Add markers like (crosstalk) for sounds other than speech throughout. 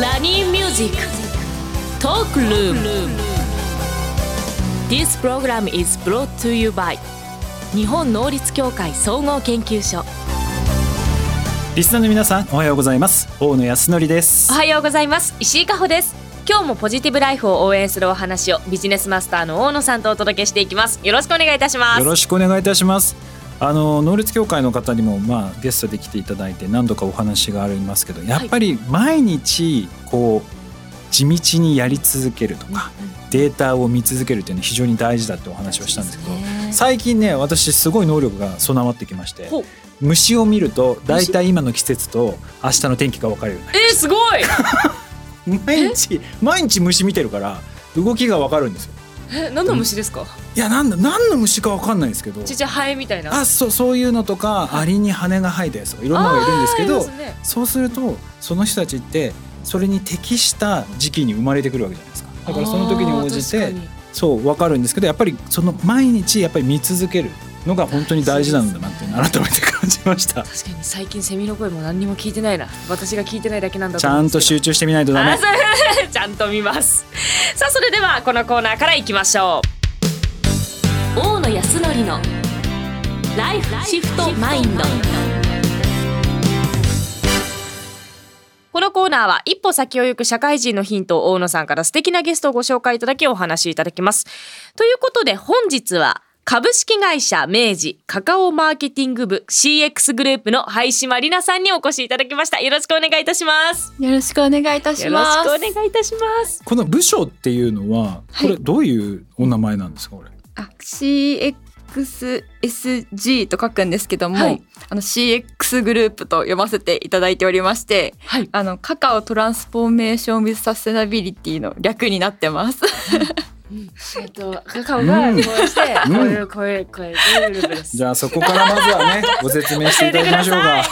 ソニーミュージックトークルーム This program is brought to you by 日本能率協会総合研究所リスナーの皆さんおはようございます。大野泰敬です。おはようございます。石井加穂です。今日もポジティブライフを応援するお話をビジネスマスターの大野さんとお届けしていきます。よろしくお願いいたします。よろしくお願いいたしますあの能率協会の方にもまあゲストで来ていただいて何度かお話がありますけどやっぱり毎日こう地道にやり続けるとか、データを見続けるっていうのは非常に大事だってお話をしたんですけど最近ね私すごい能力が備わってきまして虫を見ると大体今の季節と明日の天気が分かるようになりえー、すごい。(laughs) 毎日毎日虫見てるから動きが分かるんですよえ何の虫ですか、いやなんだ何の虫か分かんないんですけど。ちっちゃいハエみたいな。あそうそういうのとかアリに羽が生えたやつとかいろんなのがいるんですけどね。そうするとその人たちってそれに適した時期に生まれてくるわけじゃないですか。だからその時に応じてそう分かるんですけどやっぱりその毎日やっぱり見続けるのが本当に大事なんだなって改めて感じました。確かに最近セミの声も何にも聞いてないな。私が聞いてないだけなんだちゃんと集中してみないとダメ。(laughs) ちゃんと見ます。さあそれではこのコーナーからいきましょう。大野康則のライフシフトマインドこのコーナーは一歩先を行く社会人のヒントを大野さんから素敵なゲストをご紹介いただきお話しいただきます。ということで本日は株式会社明治カカオマーケティング部 CX グループの灰島里奈さんにお越しいただきました。よろしくお願いいたします。よろしくお願いいたしよろします。くお願いいたします。この部署っていうのはこれどういうお名前なんですかこれ？あ CXSG と書くんですけども、はいあの CX グループと読ませていただいておりまして、はい。あのカカオトランスフォーメーション・ウィズ・サステナビリティの略になってます。(laughs) えっとカカオがこうして、うんこういうこういうこういうこういうグループです。じゃあそこからまずはね (laughs) ご説明していただきましょうか。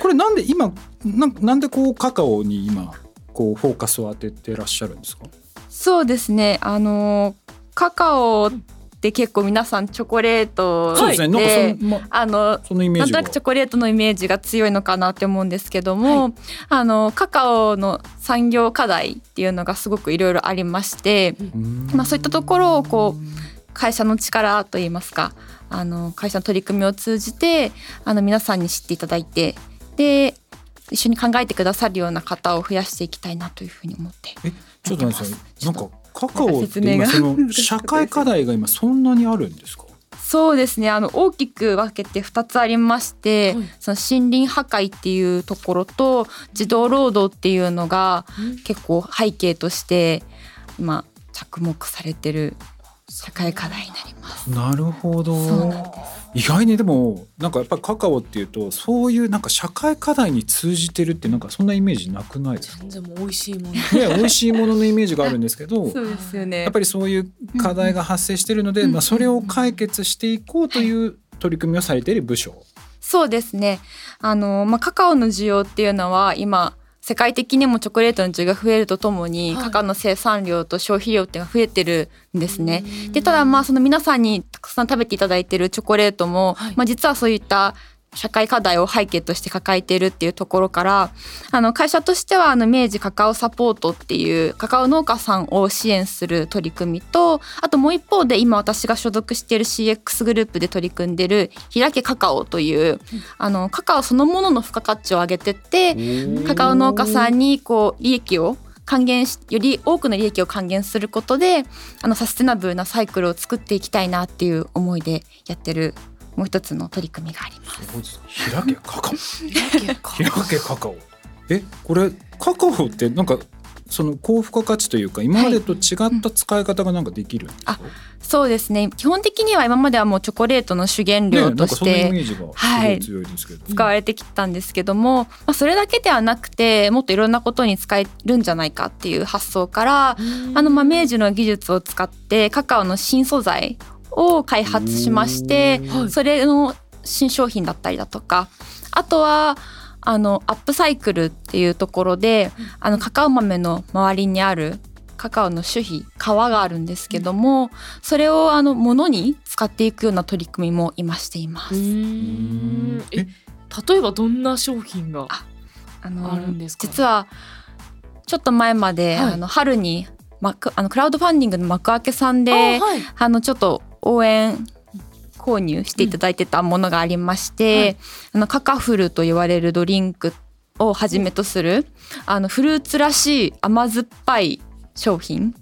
これなんで今なんなんでこうカカオに今こうフォーカスを当ててらっしゃるんですか？そうですね。あのカカオって結構皆さんチョコレートですね。なんかそのまあのそのイメージがなんとなくチョコレートのイメージが強いのかなって思うんですけども、あのカカオの産業課題っていうのがすごくいろいろありまして、うん。まあ、そういったところをこう会社の力といいますかあの会社の取り組みを通じてあの皆さんに知っていただいてで一緒に考えてくださるような方を増やしていきたいなというふうに思ってえちょっと待ってください。なんかカカオって今その (laughs) 社会課題が今そんなにあるんですか？そうですねあの大きく分けて2つありまして、はいその森林破壊っていうところと児童労働っていうのが結構背景として今着目されてる社会課題になります。なるほど。そうなんです意外にでもなんかやっぱりカカオっていうとそういうなんか社会課題に通じてるってなんかそんなイメージなくないですか？全然もう美味しいもの。ね美味しいもののイメージがあるんですけど。(laughs) そうですよねやっぱりそういう課題が発生しているので、うんまあ、それを解決していこうという取り組みをされている部署。そうですね。あのまあカカオの需要っていうのは今世界的にもチョコレートの需要が増えるとともに、はい。カカオの生産量と消費量っていうのが増えてるんですね。でただまあその皆さんにたくさん食べていただいているチョコレートも、はい。まあ実はそういった社会課題を背景として抱えているっていうところからあの会社としてはあの明治カカオサポートっていうカカオ農家さんを支援する取り組みとあともう一方で今私が所属している CX グループで取り組んでる開けカカオという、あのカカオそのものの付加価値を上げてってカカオ農家さんにこう利益を還元しより多くの利益を還元することであのサステナブルなサイクルを作っていきたいなっていう思いでやってるもう一つの取り組みがあります。開けカカオ。開けか開けカカオ。えこれカカオってなんかその高付加価値というか今までと違った使い方がなんかできるんですか？そうですね基本的には今まではもうチョコレートの主原ね料として。使われてきたんですけども、まあ、それだけではなくてもっといろんなことに使えるんじゃないかっていう発想からあのまあ明治の技術を使ってカカオの新素材を開発しましてはい。それの新商品だったりだとかあとはあのアップサイクルっていうところであのカカオ豆の周りにあるカカオの種皮皮があるんですけどもそれをあの物に使っていくような取り組みも今しています。え例えばどんな商品があのあるんですか？実はちょっと前まで、はい。あの春に幕あのクラウドファンディングの幕開けさんであはい。あのちょっと応援購入していただいてたものがありまして、はい。あのカカフルと言われるドリンクをはじめとするあのフルーツらしい甘酸っぱい商品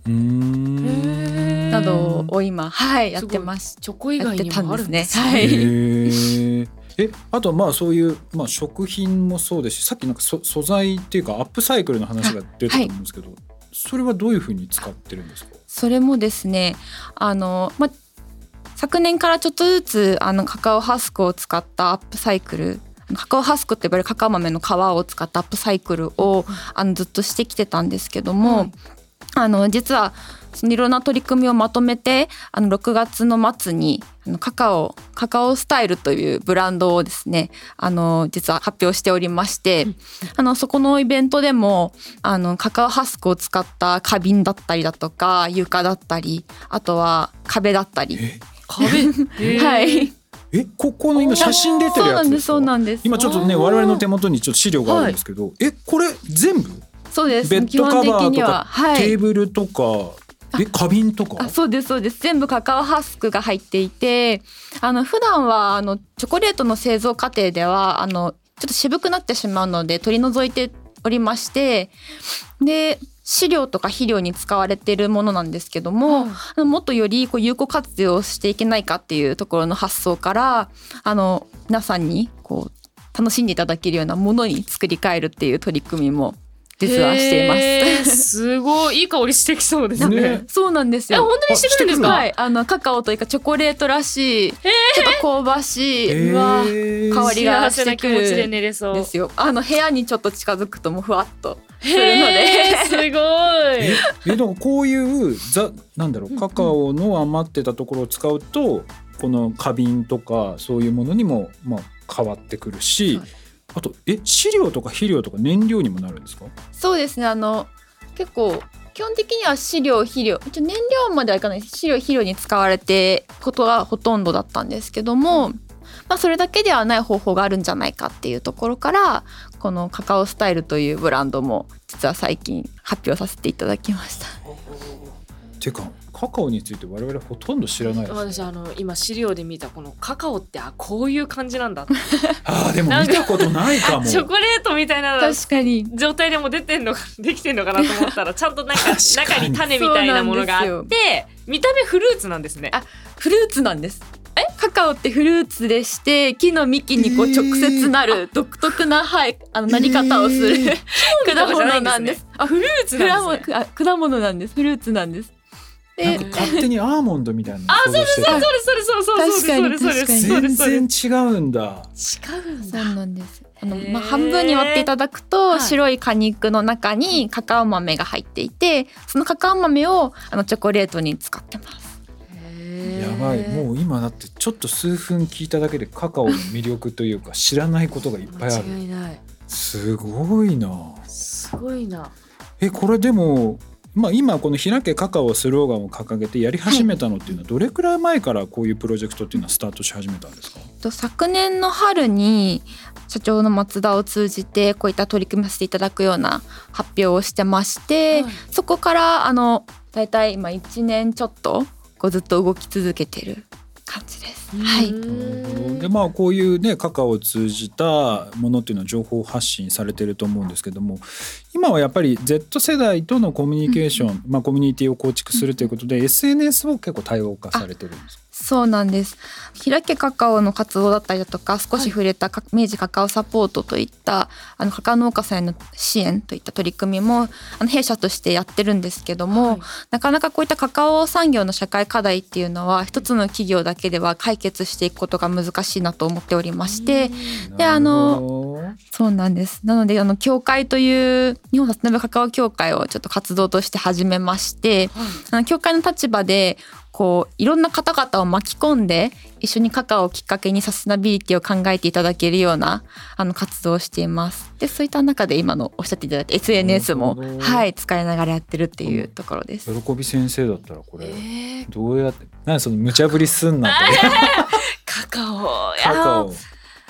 などを今はいやってます。チョコ以外にもあるんですね。へー。えあとまあそういう、まあ、食品もそうですしさっきなんかそ素材っていうかアップサイクルの話が出たと思うんですけど、それはどういうふうに使ってるんですか？それもですねあの、ま、昨年からちょっとずつあのカカオハスクを使ったアップサイクルカカオハスクって呼ばれるカカオ豆の皮を使ったアップサイクルをあのずっとしてきてたんですけども、はいあの実はそのいろんな取り組みをまとめてあの6月の末にあのカカオカカオスタイルというブランドをですねあの実は発表しておりまして、あのそこのイベントでもあのカカオハスクを使った花瓶だったりだとか床だったりあとは壁だったり、え壁。(laughs) はい。えここの今写真出てるやつですか？なんです。今ちょっとね我々の手元にちょっと資料があるんですけど、えこれ全部？そうです。ベッドカバ基本的にーとかは。はい。テーブルとか、え花瓶とか？あそうですそうです。全部カカオハスクが入っていてあの普段はあのチョコレートの製造過程ではあのちょっと渋くなってしまうので取り除いておりましてで飼料とか肥料に使われているものなんですけども、もっとよりこう有効活用していけないかっていうところの発想からあの皆さんにこう楽しんでいただけるようなものに作り変えるっていう取り組みも実はしています。すごいいい香りしてきそうですね。ねそうなんですよ。え本当にしてくるんですか。はい、あのカカオというかチョコレートらしい、ちょっと香ばしい、うわえー香りが幸せな気持ちで寝れそう。ですよ。あの部屋にちょっと近づくともうふわっとするので。すごい。えでもこういうザなんだろうカカオの余ってたところを使うとこの花瓶とかそういうものにもまあ変わってくるし、はいあとえ飼料とか肥料とか燃料にもなるんですか？そうですね。あの結構基本的には飼料肥料、一応燃料まではいかない飼料肥料に使われてことがほとんどだったんですけども。まあ、それだけではない方法があるんじゃないかっていうところからこのカカオスタイルというブランドも実は最近発表させていただきました。てかカカオについて我々ほとんど知らないです、ね、私あの今資料で見たこのカカオってあこういう感じなんだ。(laughs) あーでも見たことないかもチョコレートみたいな確かに状態でも出てんのか (laughs) できてんのかなと思ったらちゃんとなんか (laughs) 中に種みたいなものがあって見た目フルーツなんですね。あフルーツなんです。え？カカオってフルーツでして木の幹にこうえー直接なる独特な、はい、あのなり方をする、え果物なんです。あフルーツなん果ですね。物あ果物なんです。フルーツなんです。でなんか勝手にアーモンドみたいなの想像してたそうそうそうですそうですそうですそうですそう全です然違うんだ違うんそうだ。なんです。あのまあ半分に割っていただくと、はい白い果肉の中にカカオ豆が入っていて、そのカカオ豆をあのチョコレートに使ってます。やばいもう今だってちょっと数分聞いただけでカカオの魅力というか知らないことがいっぱいある間違いない。すごいなすごいな。えこれでもまあ今この「開けカカオ」スローガンを掲げてやり始めたのっていうのはどれくらい前からこういうプロジェクトっていうのはスタートし始めたんですか？と昨年の春に社長の松田を通じてこういった取り組みさせていただくような発表をしてまして、はいそこからあの大体今1年ちょっとこうずっと動き続けてる感じです。はい、いでまあこういうねカカオを通じたものっていうのは情報発信されてると思うんですけども今はやっぱり Z 世代とのコミュニケーション、まあ、コミュニティを構築するということで SNS を結構多様化されてるんです。かそうなんです。開けカカオの活動だったりだとか少し触れたか明治カカオサポートといったあのカカオ農家さんへの支援といった取り組みもあの弊社としてやってるんですけども、はい。なかなかこういったカカオ産業の社会課題っていうのは一つの企業だけでは解決していくことが難しいなと思っておりまして、であののそうなんです。なのであの協会という日本サステナブルカカオ協会をちょっと活動として始めまして、あの協会の立場でこういろんな方々を巻き込んで一緒にカカオをきっかけにサステナビリティを考えていただけるようなあの活動をしています。でそういった中で今のおっしゃっていただいた SNS もはい使いながらやってるっていうところです。喜び先生だったらこれ、えーどうやって何その無茶ぶりすんなと (laughs) (laughs) カカオ。カカオ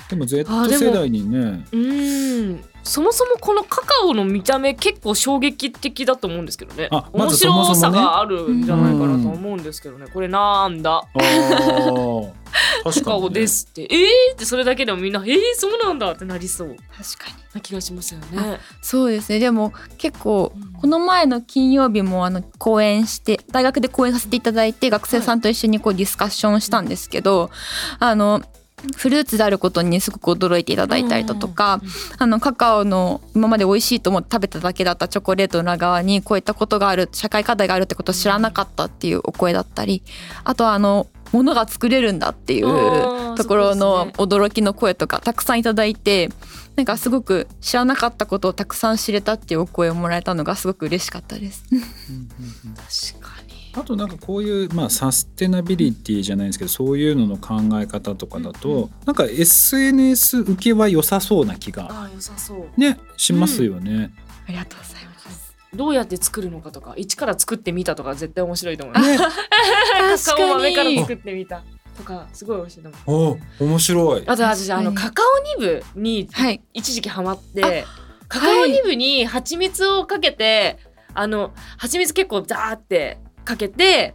でも Z 世代にね。うん。そもそもこのカカオの見た目結構衝撃的だと思うんですけどね。あま面ずそもそもね。白さがあるんじゃないかなと思うんですけどねこれなんだ？カカかに、ね、オですって。えー？ってそれだけでもみんなえー？そうなんだってなりそう。確かに。な気がしますよね。そうですね。でも結構うん。この前の金曜日もあの講演して大学で講演させていただいて学生さんと一緒にこうディスカッションしたんですけど、あのフルーツであることにすごく驚いていただいたりだとか、あのカカオの今まで美味しいと思って食べただけだったチョコレートの裏側にこういったことがある社会課題があるってことを知らなかったっていうお声だったりあとはあの物が作れるんだっていうところの驚きの声とかたくさんいただいてなんかすごく知らなかったことをたくさん知れたっていうお声をもらえたのがすごく嬉しかったです。うんうんうん確かにあとなんかこういう、まあ、サステナビリティじゃないですけどそういうのの考え方とかだと、うんうん。なんか SNS 受けは良さそうな気があー良さそう。ねしますよね。ありがとうございます。どうやって作るのかとか一から作ってみたとか絶対面白いと思いますね。(laughs) カカオ豆からに。作ってみたとかすごい美味しいと思う。お面白い。あと私あの確かカカオニブにはい。一時期ハマってカカオニブに蜂蜜をかけて、あの蜂蜜結構ザーってかけて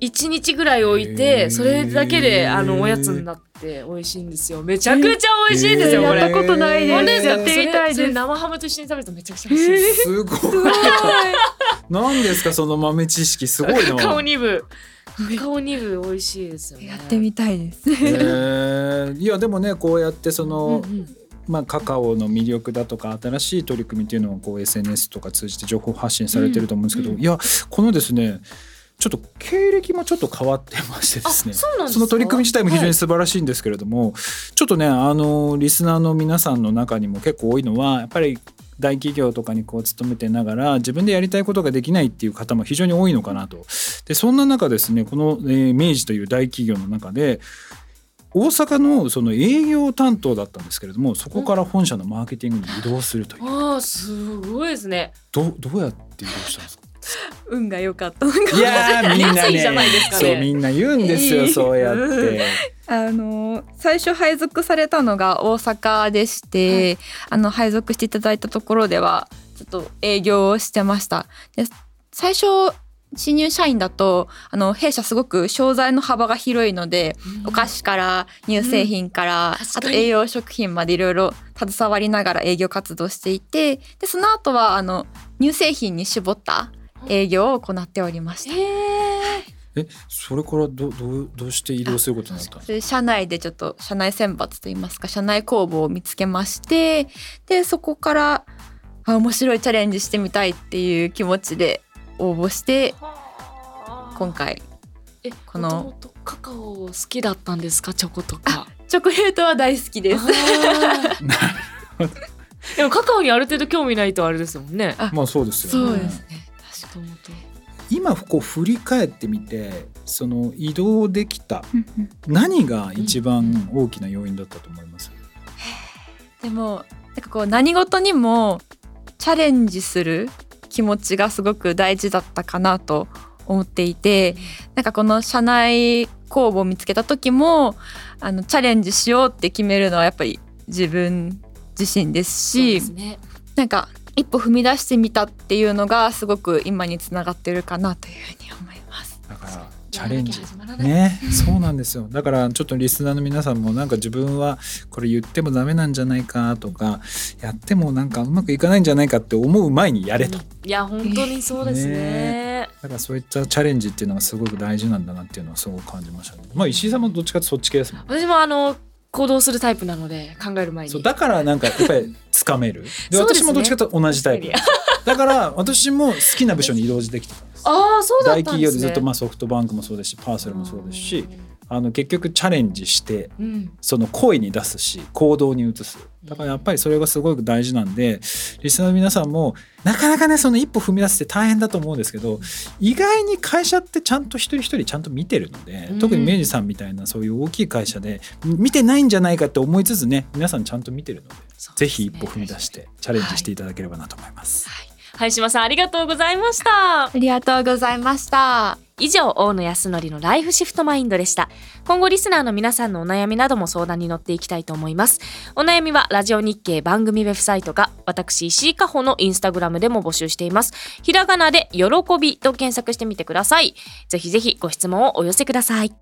1日ぐらい置いへてー。それだけであのおやつになって美味しいんですよ。めちゃくちゃ美味しいんですよこれ。やったことないですやってみたいです。生ハムと一緒に食べるとめちゃくちゃ美味しいです、すごい。何ですかその豆知識すごいな。カカオニブカカオニブ美味しいですよね。やってみたいです。へーいやでもねこうやってその、うんうんまあ、カカオの魅力だとか新しい取り組みっていうのをこう SNS とか通じて情報発信されてると思うんですけど、うんうんいやこのですねちょっと経歴もちょっと変わってましてですねあその取り組み自体も非常はいに素晴らしいんですけれども、ちょっとねあのリスナーの皆さんの中にも結構多いのはやっぱり大企業とかにこう勤めてながら自分でやりたいことができないっていう方も非常に多いのかなと。でそんな中ですねこの、えー明治という大企業の中で大阪のその営業担当だったんですけれどもそこから本社のマーケティングに移動するという、あーすごいですね。どうどうやって移動したんですか？運が良かった。いやーみんなねそうみんな言うんですよいい。そうやって。あの最初配属されたのが大阪でして、あの配属していただいたところではちょっと営業をしてました。で最初新入社員だとあの弊社すごく商材の幅が広いので、お菓子から乳製品から、確かに。あと栄養食品までいろいろ携わりながら営業活動していてでその後はあの乳製品に絞った営業を行っておりました。へえそれからどどうどうして移動することになった？んです。それ社内でちょっと社内選抜といいますか社内公募を見つけましてでそこからあ面白いチャレンジしてみたいっていう気持ちで応募して今回えこのこのもともとカカオ好きだったんですか？チョコとか。チョコレートは大好きです。(laughs) でもカカオにある程度興味ないとあれですもんね。あまあそうですよね。そうですね。もともと今こう振り返ってみてその移動できた何が一番大きな要因だったと思います、でもなんかこう何事にもチャレンジする気持ちがすごく大事だったかなと思っていてなんかこの社内公募を見つけた時もあのチャレンジしようって決めるのはやっぱり自分自身ですしですねなんか一歩踏み出してみたっていうのがすごく今につながってるかなというふうに思います。チャレンジ。ね。そうなんですよ。だからちょっとリスナーの皆さんもなんか自分はこれ言ってもダメなんじゃないかとかやってもなんかうまくいかないんじゃないかって思う前にやれと。いや本当にそうですね。だからそういったチャレンジっていうのがすごく大事なんだなっていうのはすごく感じましたね。まあ石井さんもどっちかってそっち系ですもん私もあの行動するタイプなので考える前に。そうだからなんかやっぱりつかめる。で私もどっちかと同じタイプだから私も好きな部署に移動できてたんです。ああそうだったんですね。大企業でずっとまあソフトバンクもそうですしパーセルもそうですしあの結局チャレンジしてうん。その声に出すし行動に移す。だからやっぱりそれがすごく大事なんでリスナーの皆さんもなかなかねその一歩踏み出すって大変だと思うんですけど意外に会社ってちゃんと一人一人ちゃんと見てるので、うん。特に明治さんみたいなそういう大きい会社で見てないんじゃないかって思いつつね皆さんちゃんと見てるのでそうですね。ぜひ一歩踏み出してチャレンジしていただければなと思います。はい島さんありがとうございました。ありがとうございました。以上大野康則のライフシフトマインドでした。今後リスナーの皆さんのお悩みなども相談に乗っていきたいと思います。お悩みはラジオ日経番組ウェブサイトか私石井加穂のインスタグラムでも募集しています。ひらがなで喜びと検索してみてください。ぜひぜひご質問をお寄せください